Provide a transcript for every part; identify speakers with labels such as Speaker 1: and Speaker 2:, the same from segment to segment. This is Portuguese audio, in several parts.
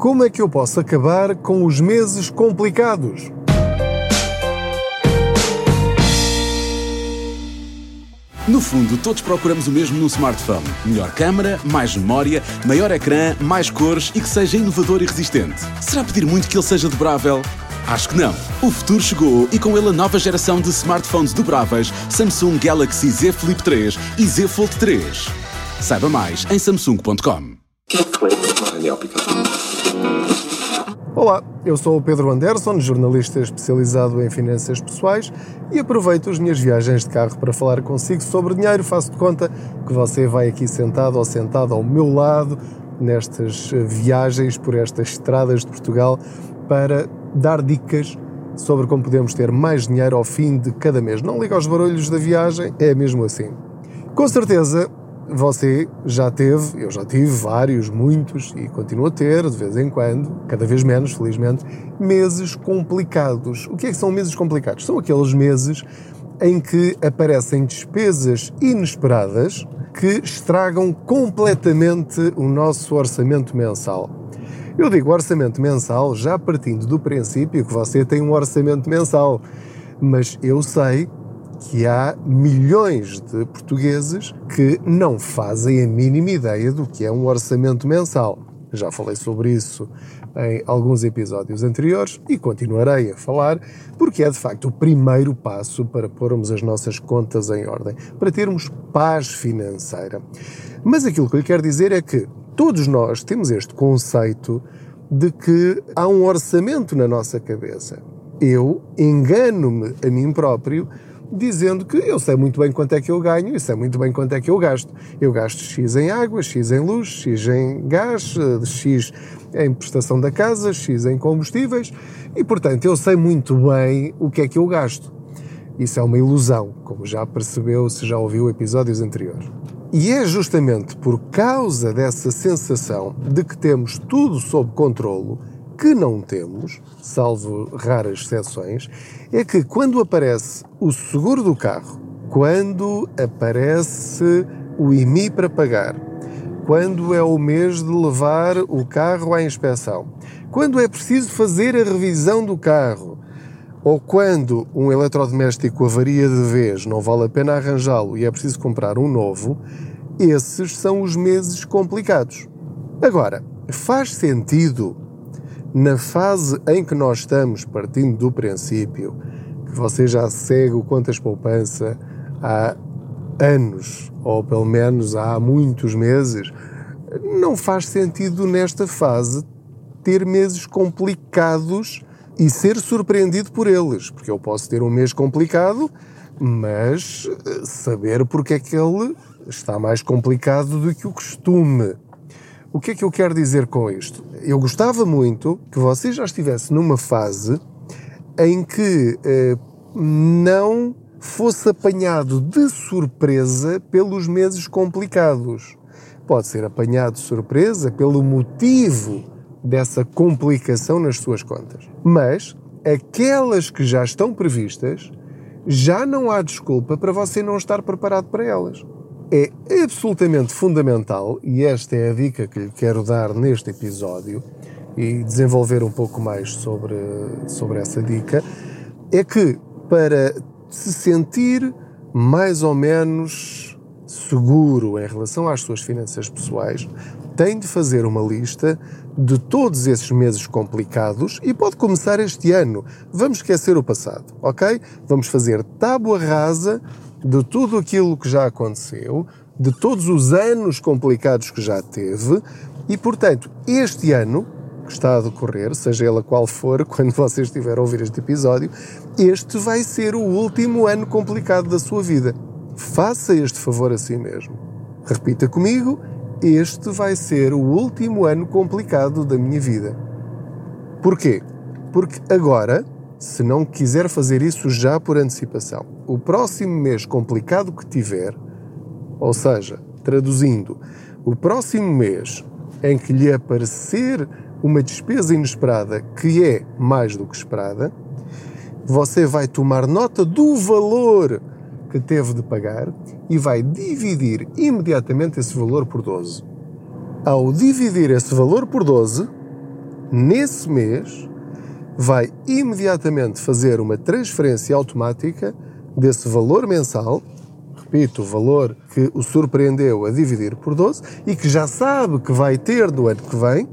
Speaker 1: Como é que eu posso acabar com os meses complicados?
Speaker 2: No fundo, todos procuramos o mesmo no smartphone: melhor câmera, mais memória, maior ecrã, mais cores e que seja inovador e resistente. Será pedir muito que ele seja dobrável? Acho que não. O futuro chegou e com ele a nova geração de smartphones dobráveis Samsung Galaxy Z Flip 3 e Z Fold 3. Saiba mais em samsung.com.
Speaker 1: Olá, eu sou o Pedro Anderson, jornalista especializado em finanças pessoais e aproveito as minhas viagens de carro para falar consigo sobre dinheiro. Faço de conta que você vai aqui sentado ou sentado ao meu lado nestas viagens por estas estradas de Portugal para dar dicas sobre como podemos ter mais dinheiro ao fim de cada mês. Não liga aos barulhos da viagem, é mesmo assim. Com certeza você já teve, eu já tive vários, muitos, e continuo a ter, de vez em quando, cada vez menos, felizmente, meses complicados. O que é que são meses complicados? São aqueles meses em que aparecem despesas inesperadas que estragam completamente o nosso orçamento mensal. Eu digo orçamento mensal já partindo do princípio que você tem um orçamento mensal, mas eu sei que há milhões de portugueses que não fazem a mínima ideia do que é um orçamento mensal. Já falei sobre isso em alguns episódios anteriores e continuarei a falar, porque é de facto o primeiro passo para pormos as nossas contas em ordem, para termos paz financeira. Mas aquilo que eu lhe quero dizer é que todos nós temos este conceito de que há um orçamento na nossa cabeça. Eu engano-me a mim próprio dizendo que eu sei muito bem quanto é que eu ganho e sei muito bem quanto é que eu gasto. Eu gasto X em água, X em luz, X em gás, X em prestação da casa, X em combustíveis e, portanto, eu sei muito bem o que é que eu gasto. Isso é uma ilusão, como já percebeu se já ouviu episódios anteriores. E é justamente por causa dessa sensação de que temos tudo sob controlo que não temos, salvo raras exceções, é que quando aparece o seguro do carro, quando aparece o IMI para pagar, quando é o mês de levar o carro à inspeção, quando é preciso fazer a revisão do carro, ou quando um eletrodoméstico avaria de vez, não vale a pena arranjá-lo e é preciso comprar um novo, esses são os meses complicados. Agora, faz sentido na fase em que nós estamos, partindo do princípio que você já segue o Contas Poupança há anos, ou pelo menos há muitos meses, não faz sentido nesta fase ter meses complicados e ser surpreendido por eles, porque eu posso ter um mês complicado, mas eh, saber porque é que ele está mais complicado do que o costume. O que é que eu quero dizer com isto? Eu gostava muito que você já estivesse numa fase em que eh, não fosse apanhado de surpresa pelos meses complicados. Pode ser apanhado de surpresa pelo motivo dessa complicação nas suas contas. Mas aquelas que já estão previstas, já não há desculpa para você não estar preparado para elas é absolutamente fundamental, e esta é a dica que lhe quero dar neste episódio, e desenvolver um pouco mais sobre, sobre essa dica, é que para se sentir mais ou menos seguro em relação às suas finanças pessoais, tem de fazer uma lista de todos esses meses complicados e pode começar este ano. Vamos esquecer o passado, ok? Vamos fazer tábua rasa de tudo aquilo que já aconteceu, de todos os anos complicados que já teve e, portanto, este ano que está a decorrer, seja ela qual for, quando você estiver a ouvir este episódio, este vai ser o último ano complicado da sua vida. Faça este favor a si mesmo. Repita comigo: este vai ser o último ano complicado da minha vida. Porquê? Porque agora se não quiser fazer isso já por antecipação. O próximo mês complicado que tiver, ou seja, traduzindo, o próximo mês em que lhe aparecer uma despesa inesperada que é mais do que esperada, você vai tomar nota do valor que teve de pagar e vai dividir imediatamente esse valor por 12. Ao dividir esse valor por 12, nesse mês, vai imediatamente fazer uma transferência automática desse valor mensal, repito, o valor que o surpreendeu a dividir por 12 e que já sabe que vai ter do ano que vem,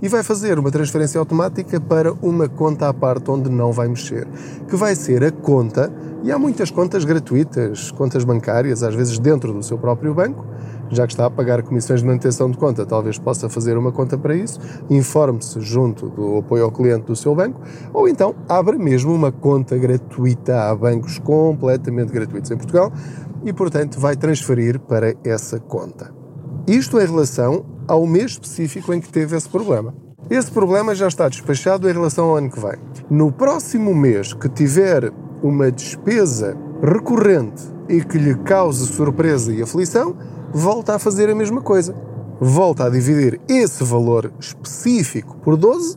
Speaker 1: e vai fazer uma transferência automática para uma conta à parte onde não vai mexer, que vai ser a conta, e há muitas contas gratuitas, contas bancárias, às vezes dentro do seu próprio banco, já que está a pagar comissões de manutenção de conta, talvez possa fazer uma conta para isso, informe-se junto do apoio ao cliente do seu banco, ou então abra mesmo uma conta gratuita. Há bancos completamente gratuitos em Portugal e, portanto, vai transferir para essa conta. Isto em relação ao mês específico em que teve esse problema. Esse problema já está despachado em relação ao ano que vem. No próximo mês que tiver uma despesa recorrente e que lhe cause surpresa e aflição, volta a fazer a mesma coisa. Volta a dividir esse valor específico por 12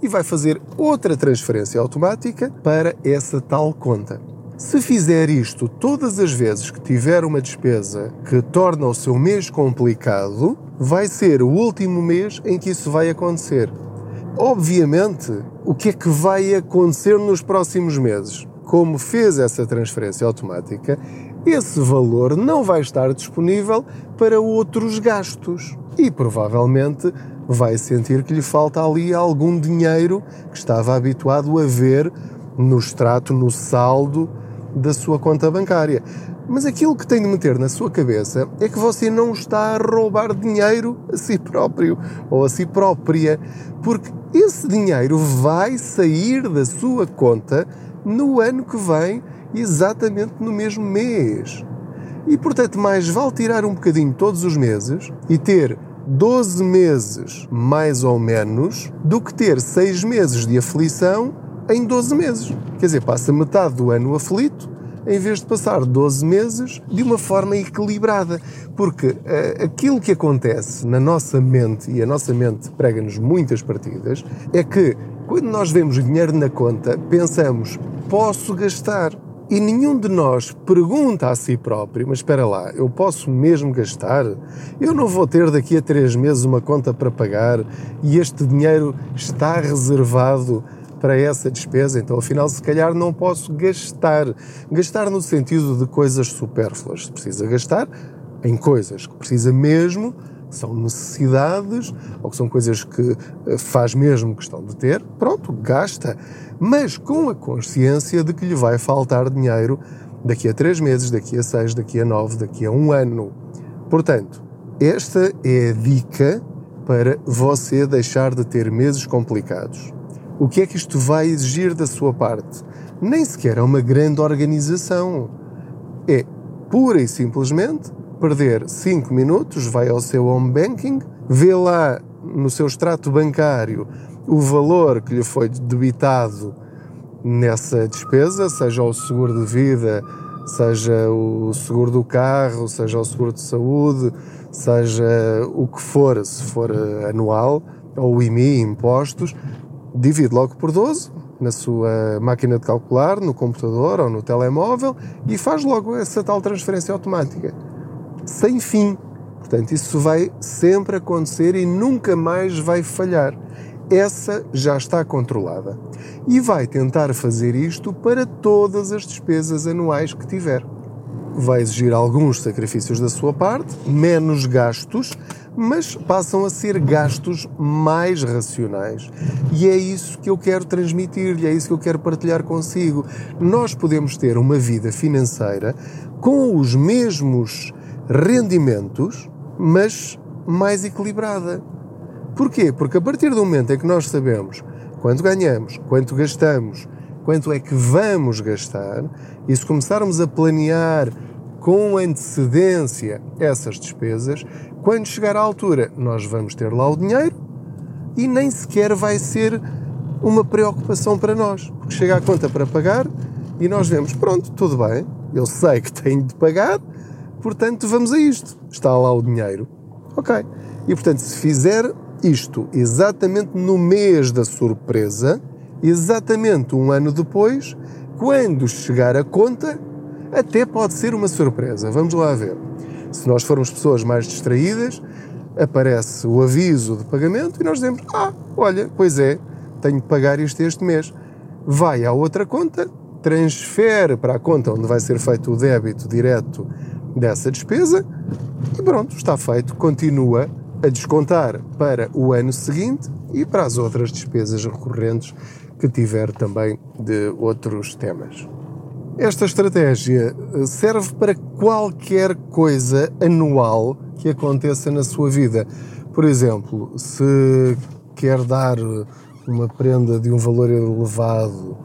Speaker 1: e vai fazer outra transferência automática para essa tal conta. Se fizer isto todas as vezes que tiver uma despesa que torna o seu mês complicado, vai ser o último mês em que isso vai acontecer. Obviamente, o que é que vai acontecer nos próximos meses? Como fez essa transferência automática, esse valor não vai estar disponível para outros gastos e provavelmente vai sentir que lhe falta ali algum dinheiro que estava habituado a ver no extrato, no saldo da sua conta bancária. Mas aquilo que tem de meter na sua cabeça é que você não está a roubar dinheiro a si próprio ou a si própria, porque esse dinheiro vai sair da sua conta no ano que vem, exatamente no mesmo mês. E portanto, mais vale tirar um bocadinho todos os meses e ter 12 meses mais ou menos do que ter 6 meses de aflição em 12 meses. Quer dizer, passa metade do ano aflito em vez de passar 12 meses de uma forma equilibrada. Porque uh, aquilo que acontece na nossa mente, e a nossa mente prega-nos muitas partidas, é que quando nós vemos dinheiro na conta, pensamos, posso gastar. E nenhum de nós pergunta a si próprio: mas espera lá, eu posso mesmo gastar? Eu não vou ter daqui a três meses uma conta para pagar e este dinheiro está reservado para essa despesa, então afinal se calhar não posso gastar. Gastar no sentido de coisas supérfluas. Se precisa gastar em coisas que precisa mesmo, são necessidades ou que são coisas que eh, faz mesmo questão de ter, pronto, gasta. Mas com a consciência de que lhe vai faltar dinheiro daqui a três meses, daqui a seis, daqui a nove, daqui a um ano. Portanto, esta é a dica para você deixar de ter meses complicados. O que é que isto vai exigir da sua parte? Nem sequer é uma grande organização. É pura e simplesmente perder 5 minutos, vai ao seu home banking, vê lá no seu extrato bancário o valor que lhe foi debitado nessa despesa, seja o seguro de vida, seja o seguro do carro, seja o seguro de saúde, seja o que for, se for anual, ou IMI, impostos, divide logo por 12 na sua máquina de calcular, no computador ou no telemóvel e faz logo essa tal transferência automática. Sem fim. Portanto, isso vai sempre acontecer e nunca mais vai falhar. Essa já está controlada. E vai tentar fazer isto para todas as despesas anuais que tiver. Vai exigir alguns sacrifícios da sua parte, menos gastos, mas passam a ser gastos mais racionais. E é isso que eu quero transmitir-lhe, é isso que eu quero partilhar consigo. Nós podemos ter uma vida financeira com os mesmos rendimentos, mas mais equilibrada. Porquê? Porque a partir do momento em que nós sabemos quanto ganhamos, quanto gastamos, quanto é que vamos gastar, e se começarmos a planear com antecedência essas despesas, quando chegar à altura, nós vamos ter lá o dinheiro e nem sequer vai ser uma preocupação para nós, porque chega a conta para pagar e nós vemos, pronto, tudo bem, eu sei que tenho de pagar, portanto vamos a isto. Está lá o dinheiro. Ok. E portanto, se fizer isto exatamente no mês da surpresa, exatamente um ano depois, quando chegar a conta, até pode ser uma surpresa. Vamos lá ver. Se nós formos pessoas mais distraídas, aparece o aviso de pagamento e nós dizemos: Ah, olha, pois é, tenho que pagar isto este mês. Vai à outra conta, transfere para a conta onde vai ser feito o débito direto dessa despesa e pronto, está feito. Continua a descontar para o ano seguinte e para as outras despesas recorrentes que tiver também de outros temas. Esta estratégia eh, serve para qualquer coisa anual que aconteça na sua vida. Por exemplo, se quer dar uma prenda de um valor elevado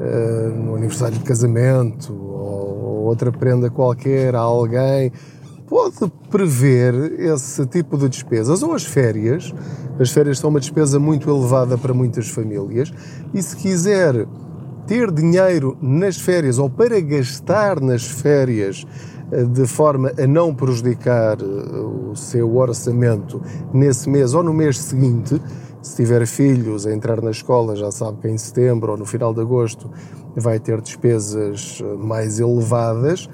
Speaker 1: uh, no aniversário de casamento ou outra prenda qualquer a alguém, pode prever esse tipo de despesas ou as férias. As férias são uma despesa muito elevada para muitas famílias e se quiser ter dinheiro nas férias ou para gastar nas férias eh, de forma a não prejudicar eh, o seu orçamento nesse mês ou no mês seguinte, se tiver filhos a entrar na escola, já sabe que em setembro ou no final de agosto vai ter despesas eh, mais elevadas,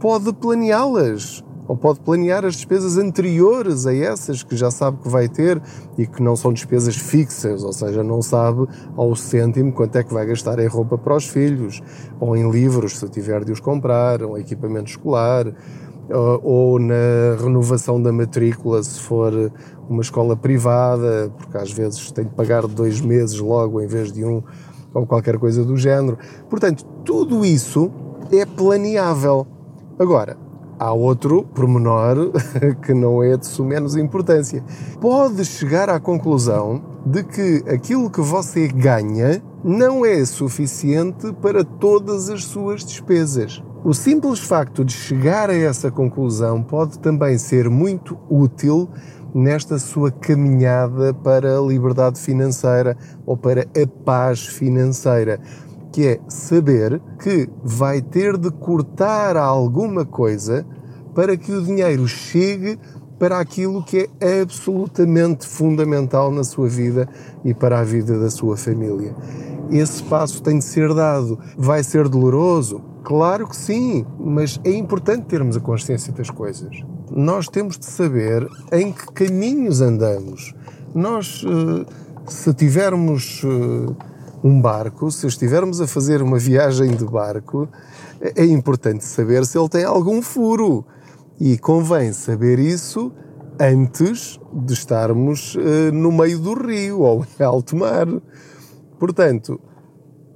Speaker 1: pode planeá-las ou pode planear as despesas anteriores a essas que já sabe que vai ter e que não são despesas fixas, ou seja, não sabe ao cêntimo quanto é que vai gastar em roupa para os filhos, ou em livros, se tiver de os comprar, ou equipamento escolar, ou na renovação da matrícula, se for uma escola privada, porque às vezes tem de pagar dois meses logo em vez de um, ou qualquer coisa do género. Portanto, tudo isso é planeável. Agora, há outro pormenor que não é de menos importância. Pode chegar à conclusão de que aquilo que você ganha não é suficiente para todas as suas despesas. O simples facto de chegar a essa conclusão pode também ser muito útil nesta sua caminhada para a liberdade financeira ou para a paz financeira que é saber que vai ter de cortar alguma coisa para que o dinheiro chegue para aquilo que é absolutamente fundamental na sua vida e para a vida da sua família. Esse passo tem de ser dado. Vai ser doloroso? Claro que sim, mas é importante termos a consciência das coisas. Nós temos de saber em que caminhos andamos. Nós, eh, se tivermos eh, um barco, se estivermos a fazer uma viagem de barco, é importante saber se ele tem algum furo. E convém saber isso antes de estarmos uh, no meio do rio ou em alto mar. Portanto,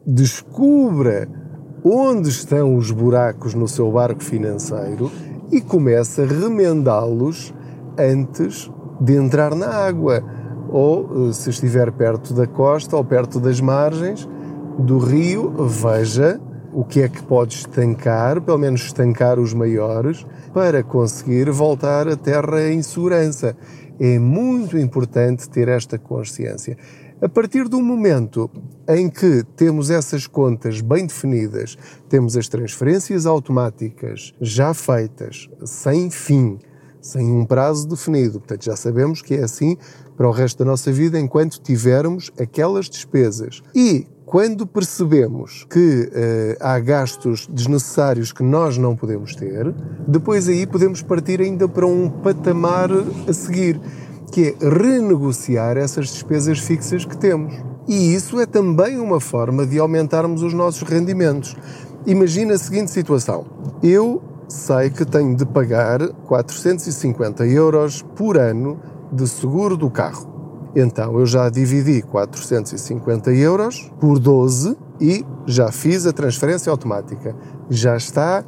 Speaker 1: descubra onde estão os buracos no seu barco financeiro e comece a remendá-los antes de entrar na água ou, eh, se estiver perto da costa ou perto das margens do rio, veja o que é que pode estancar, pelo menos estancar os maiores, para conseguir voltar à terra em segurança. É muito importante ter esta consciência. A partir do momento em que temos essas contas bem definidas, temos as transferências automáticas já feitas, sem fim, sem um prazo definido, portanto já sabemos que é assim para o resto da nossa vida enquanto tivermos aquelas despesas. E quando percebemos que uh, há gastos desnecessários que nós não podemos ter, depois aí podemos partir ainda para um patamar a seguir, que é renegociar essas despesas fixas que temos. E isso é também uma forma de aumentarmos os nossos rendimentos. Imagina a seguinte situação: eu sei que tenho de pagar 450 euros por ano de seguro do carro. Então eu já dividi 450 euros por 12 e já fiz a transferência automática. Já está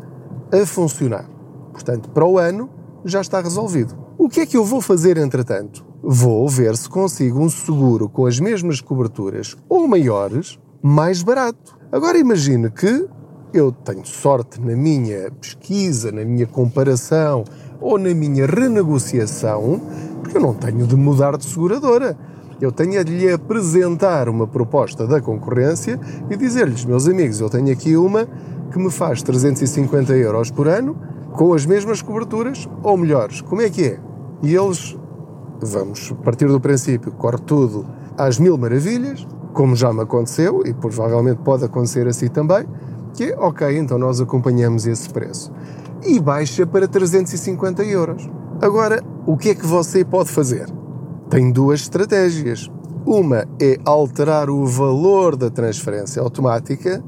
Speaker 1: a funcionar. Portanto, para o ano já está resolvido. O que é que eu vou fazer entretanto? Vou ver se consigo um seguro com as mesmas coberturas ou maiores, mais barato. Agora imagine que eu tenho sorte na minha pesquisa, na minha comparação ou na minha renegociação, eu não tenho de mudar de seguradora. Eu tenho de lhe apresentar uma proposta da concorrência e dizer-lhes, meus amigos, eu tenho aqui uma que me faz 350 euros por ano com as mesmas coberturas ou melhores. Como é que é? E eles, vamos partir do princípio, corre tudo às mil maravilhas, como já me aconteceu e provavelmente pode acontecer assim também, que é, ok, então nós acompanhamos esse preço. E baixa para 350 euros. Agora, o que é que você pode fazer? Tem duas estratégias. Uma é alterar o valor da transferência automática,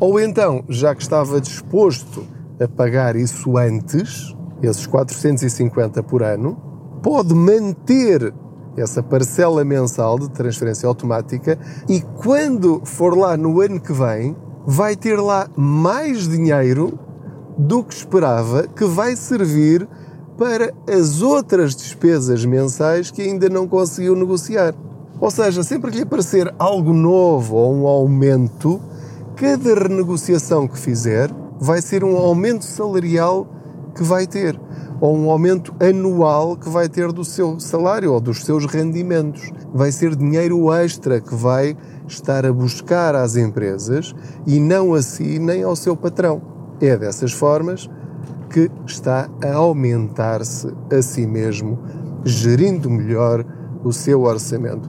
Speaker 1: ou então, já que estava disposto a pagar isso antes, esses 450 por ano, pode manter essa parcela mensal de transferência automática e quando for lá no ano que vem, vai ter lá mais dinheiro do que esperava que vai servir para as outras despesas mensais que ainda não conseguiu negociar. Ou seja, sempre que lhe aparecer algo novo ou um aumento, cada renegociação que fizer vai ser um aumento salarial que vai ter ou um aumento anual que vai ter do seu salário ou dos seus rendimentos. Vai ser dinheiro extra que vai estar a buscar às empresas e não a si nem ao seu patrão. É dessas formas que está a aumentar-se a si mesmo, gerindo melhor o seu orçamento.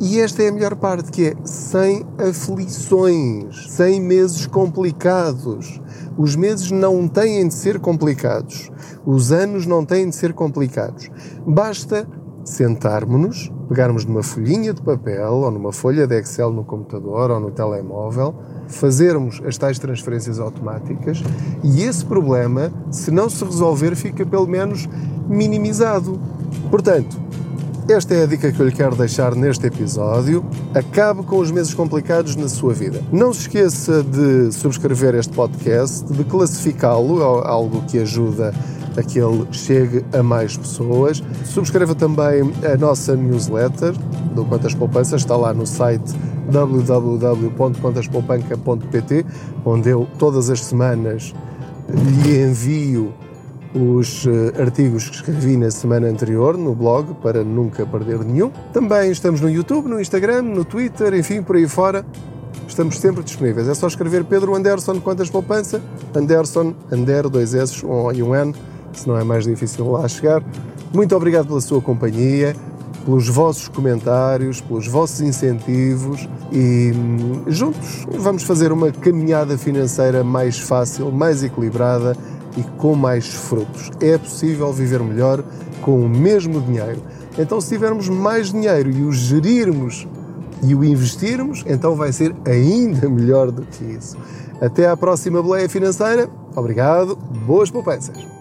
Speaker 1: E esta é a melhor parte, que é sem aflições, sem meses complicados. Os meses não têm de ser complicados. Os anos não têm de ser complicados. Basta sentarmos-nos, pegarmos numa folhinha de papel ou numa folha de Excel no computador ou no telemóvel, fazermos as tais transferências automáticas e esse problema, se não se resolver, fica pelo menos minimizado. Portanto, esta é a dica que eu lhe quero deixar neste episódio. Acabe com os meses complicados na sua vida. Não se esqueça de subscrever este podcast, de classificá-lo, algo que ajuda a que ele chegue a mais pessoas. Subscreva também a nossa newsletter do Quantas Poupanças, está lá no site www.contaspoupanca.pt, onde eu todas as semanas lhe envio os eh, artigos que escrevi na semana anterior no blog para nunca perder nenhum. Também estamos no YouTube, no Instagram, no Twitter, enfim, por aí fora. Estamos sempre disponíveis. É só escrever Pedro Anderson Quantas Poupança, Anderson, Ander, dois S, um e um N, se não é mais difícil lá chegar. Muito obrigado pela sua companhia, pelos vossos comentários, pelos vossos incentivos e hum, juntos vamos fazer uma caminhada financeira mais fácil, mais equilibrada e com mais frutos. É possível viver melhor com o mesmo dinheiro. Então, se tivermos mais dinheiro e o gerirmos e o investirmos, então vai ser ainda melhor do que isso. Até à próxima boleia financeira. Obrigado. Boas poupanças.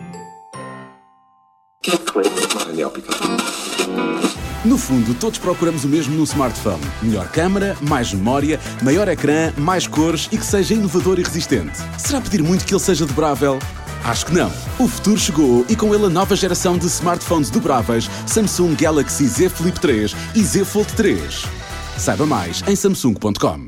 Speaker 2: No fundo, todos procuramos o mesmo no smartphone: melhor câmera, mais memória, maior ecrã, mais cores e que seja inovador e resistente. Será pedir muito que ele seja dobrável? Acho que não. O futuro chegou e com ele a nova geração de smartphones dobráveis Samsung Galaxy Z Flip 3 e Z Fold 3. Saiba mais em samsung.com.